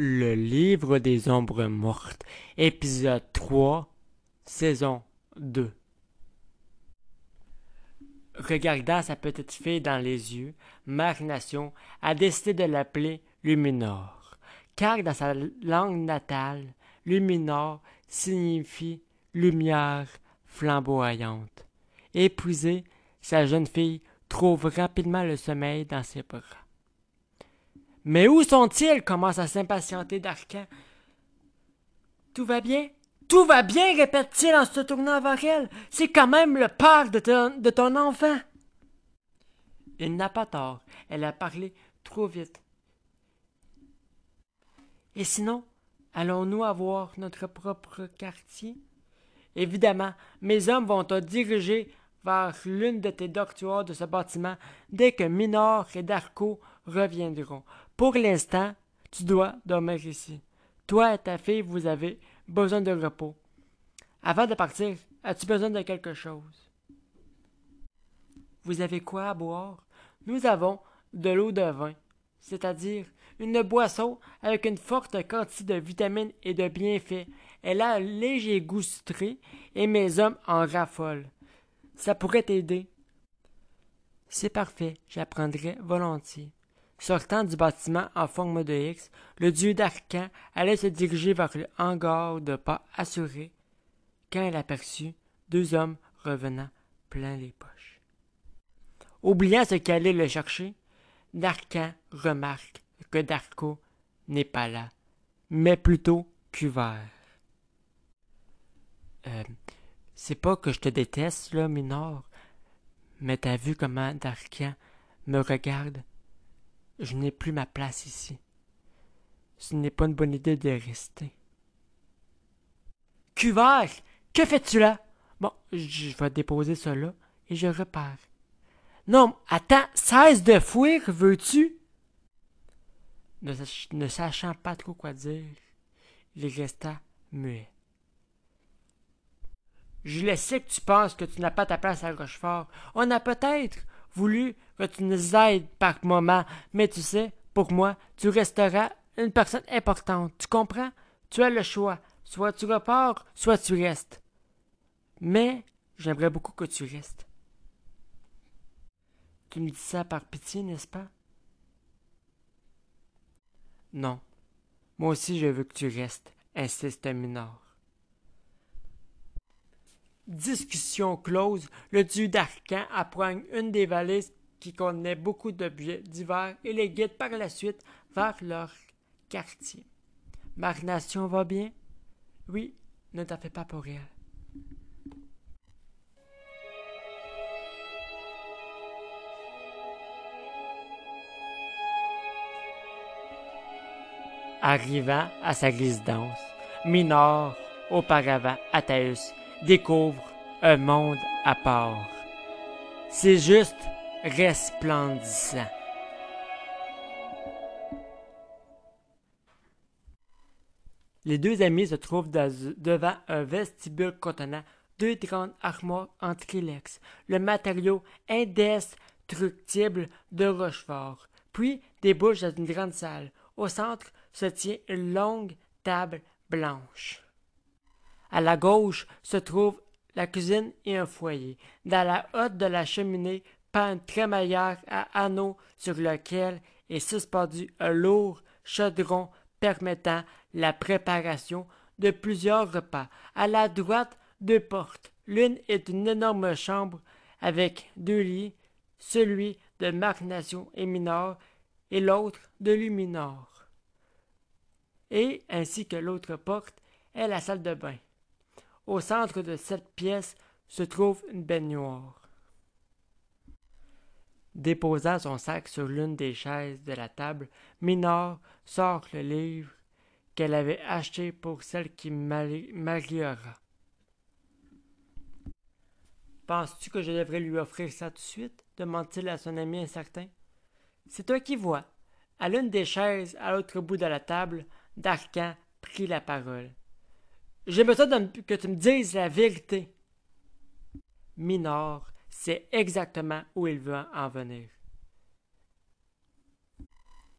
Le livre des ombres mortes, épisode 3, saison 2. Regardant sa petite fille dans les yeux, Mère Nation a décidé de l'appeler Luminor, car dans sa langue natale, Luminor signifie lumière flamboyante. Épuisée, sa jeune fille trouve rapidement le sommeil dans ses bras. Mais où sont-ils? Commence à s'impatienter d'Arcan. Tout va bien? Tout va bien répète-t-il en se tournant vers elle. C'est quand même le père de ton, de ton enfant. Il n'a pas tort. Elle a parlé trop vite. Et sinon, allons-nous avoir notre propre quartier? Évidemment, mes hommes vont te diriger l'une de tes doctoires de ce bâtiment dès que Minor et Darko reviendront. Pour l'instant, tu dois dormir ici. Toi et ta fille, vous avez besoin de repos. Avant de partir, as-tu besoin de quelque chose? Vous avez quoi à boire? Nous avons de l'eau de vin, c'est-à-dire une boisson avec une forte quantité de vitamines et de bienfaits. Elle a un léger goût sucré et mes hommes en raffolent. Ça pourrait t'aider. C'est parfait, j'apprendrai volontiers. Sortant du bâtiment en forme de X, le dieu d'Arcan allait se diriger vers le hangar de pas assuré quand elle aperçut deux hommes revenant plein les poches. Oubliant ce qui allait le chercher, Darkan remarque que Darko n'est pas là, mais plutôt Cuvert. Euh, c'est pas que je te déteste, là, Minor, mais t'as vu comment Darkan me regarde? Je n'ai plus ma place ici. Ce n'est pas une bonne idée de rester. Cuvert, que fais-tu là? Bon, je vais déposer cela et je repars. Non, attends, cesse de fuir, veux-tu? Ne sachant pas trop quoi dire, il resta muet. Je le sais que tu penses que tu n'as pas ta place à Rochefort. On a peut-être voulu que tu nous aides par moment, mais tu sais, pour moi, tu resteras une personne importante. Tu comprends? Tu as le choix. Soit tu repars, soit tu restes. Mais j'aimerais beaucoup que tu restes. Tu me dis ça par pitié, n'est-ce pas? Non. Moi aussi je veux que tu restes, insiste Minor. Discussion close, le dieu d'Arcan apprend une des valises qui contenait beaucoup d'objets divers et les guide par la suite vers leur quartier. Marination va bien? Oui, ne t'en fais pas pour elle. Arrivant à sa résidence, Minor, auparavant Athaeus, découvre un monde à part. C'est juste resplendissant. Les deux amis se trouvent devant un vestibule contenant deux grandes armoires en trilex, le matériau indestructible de Rochefort, puis débouche dans une grande salle. Au centre se tient une longue table blanche. À la gauche se trouve la cuisine et un foyer. Dans la hotte de la cheminée pend une crémaillère à anneaux sur lequel est suspendu un lourd chaudron permettant la préparation de plusieurs repas. À la droite, deux portes. L'une est une énorme chambre avec deux lits, celui de Nation et Minor et l'autre de Luminor. Et, ainsi que l'autre porte, est la salle de bain. Au centre de cette pièce se trouve une baignoire. Déposant son sac sur l'une des chaises de la table, Minor sort le livre qu'elle avait acheté pour celle qui mariera. Penses-tu que je devrais lui offrir ça tout de suite? demande-t-il à son ami incertain. C'est toi qui vois. À l'une des chaises, à l'autre bout de la table, Darkan prit la parole. J'ai besoin que tu me dises la vérité. Minor sait exactement où il veut en venir.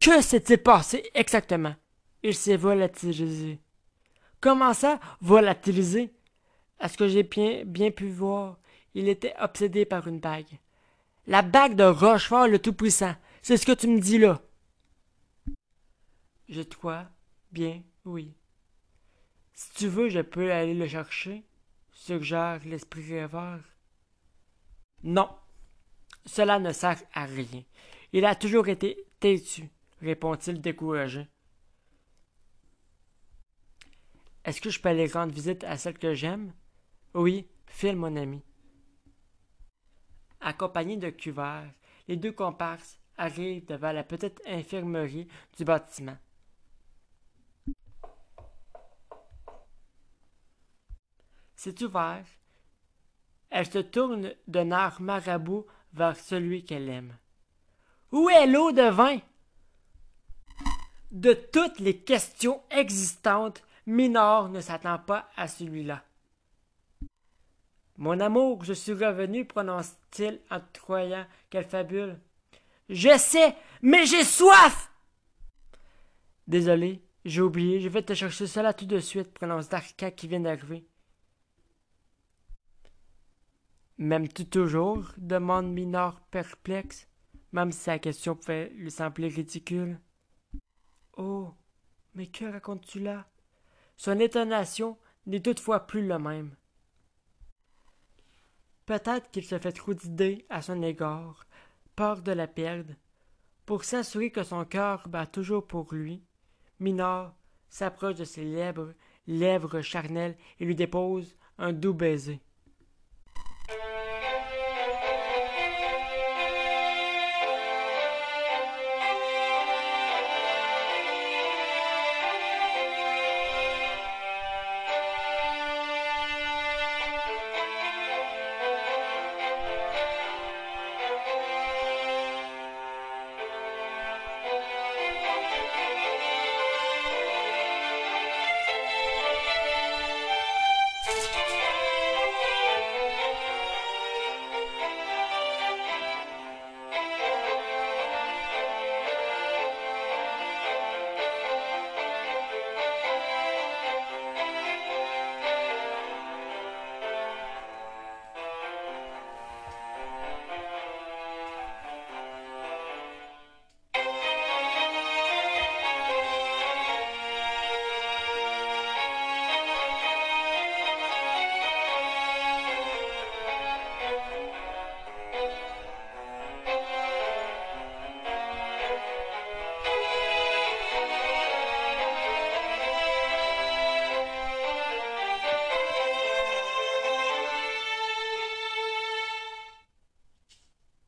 Que s'est-il passé exactement? il s'est volatilisé. Comment ça, volatilisé? À ce que j'ai bien, bien pu voir, il était obsédé par une bague. La bague de Rochefort le Tout-Puissant. C'est ce que tu me dis là. Je crois bien, oui. Si tu veux, je peux aller le chercher, suggère l'esprit rêveur. Non, cela ne sert à rien. Il a toujours été têtu, répond-il découragé. Est-ce que je peux aller rendre visite à celle que j'aime? Oui, Phil, mon ami. Accompagnés de cuverts, les deux comparses arrivent devant la petite infirmerie du bâtiment. C'est ouvert. Elle se tourne d'un air marabout vers celui qu'elle aime. Où est l'eau de vin? De toutes les questions existantes, Minor ne s'attend pas à celui-là. Mon amour, je suis revenu, prononce-t-il en croyant qu'elle fabule. Je sais, mais j'ai soif! Désolé, j'ai oublié, je vais te chercher cela tout de suite, prononce Darka qui vient d'arriver. M'aimes-tu toujours? demande Minor perplexe, même si sa question pouvait lui sembler ridicule. Oh, mais que racontes-tu là? Son étonnation n'est toutefois plus le même. Peut-être qu'il se fait trop d'idées à son égard, peur de la perdre. Pour s'assurer que son cœur bat toujours pour lui, Minor s'approche de ses lèvres, lèvres charnelles, et lui dépose un doux baiser.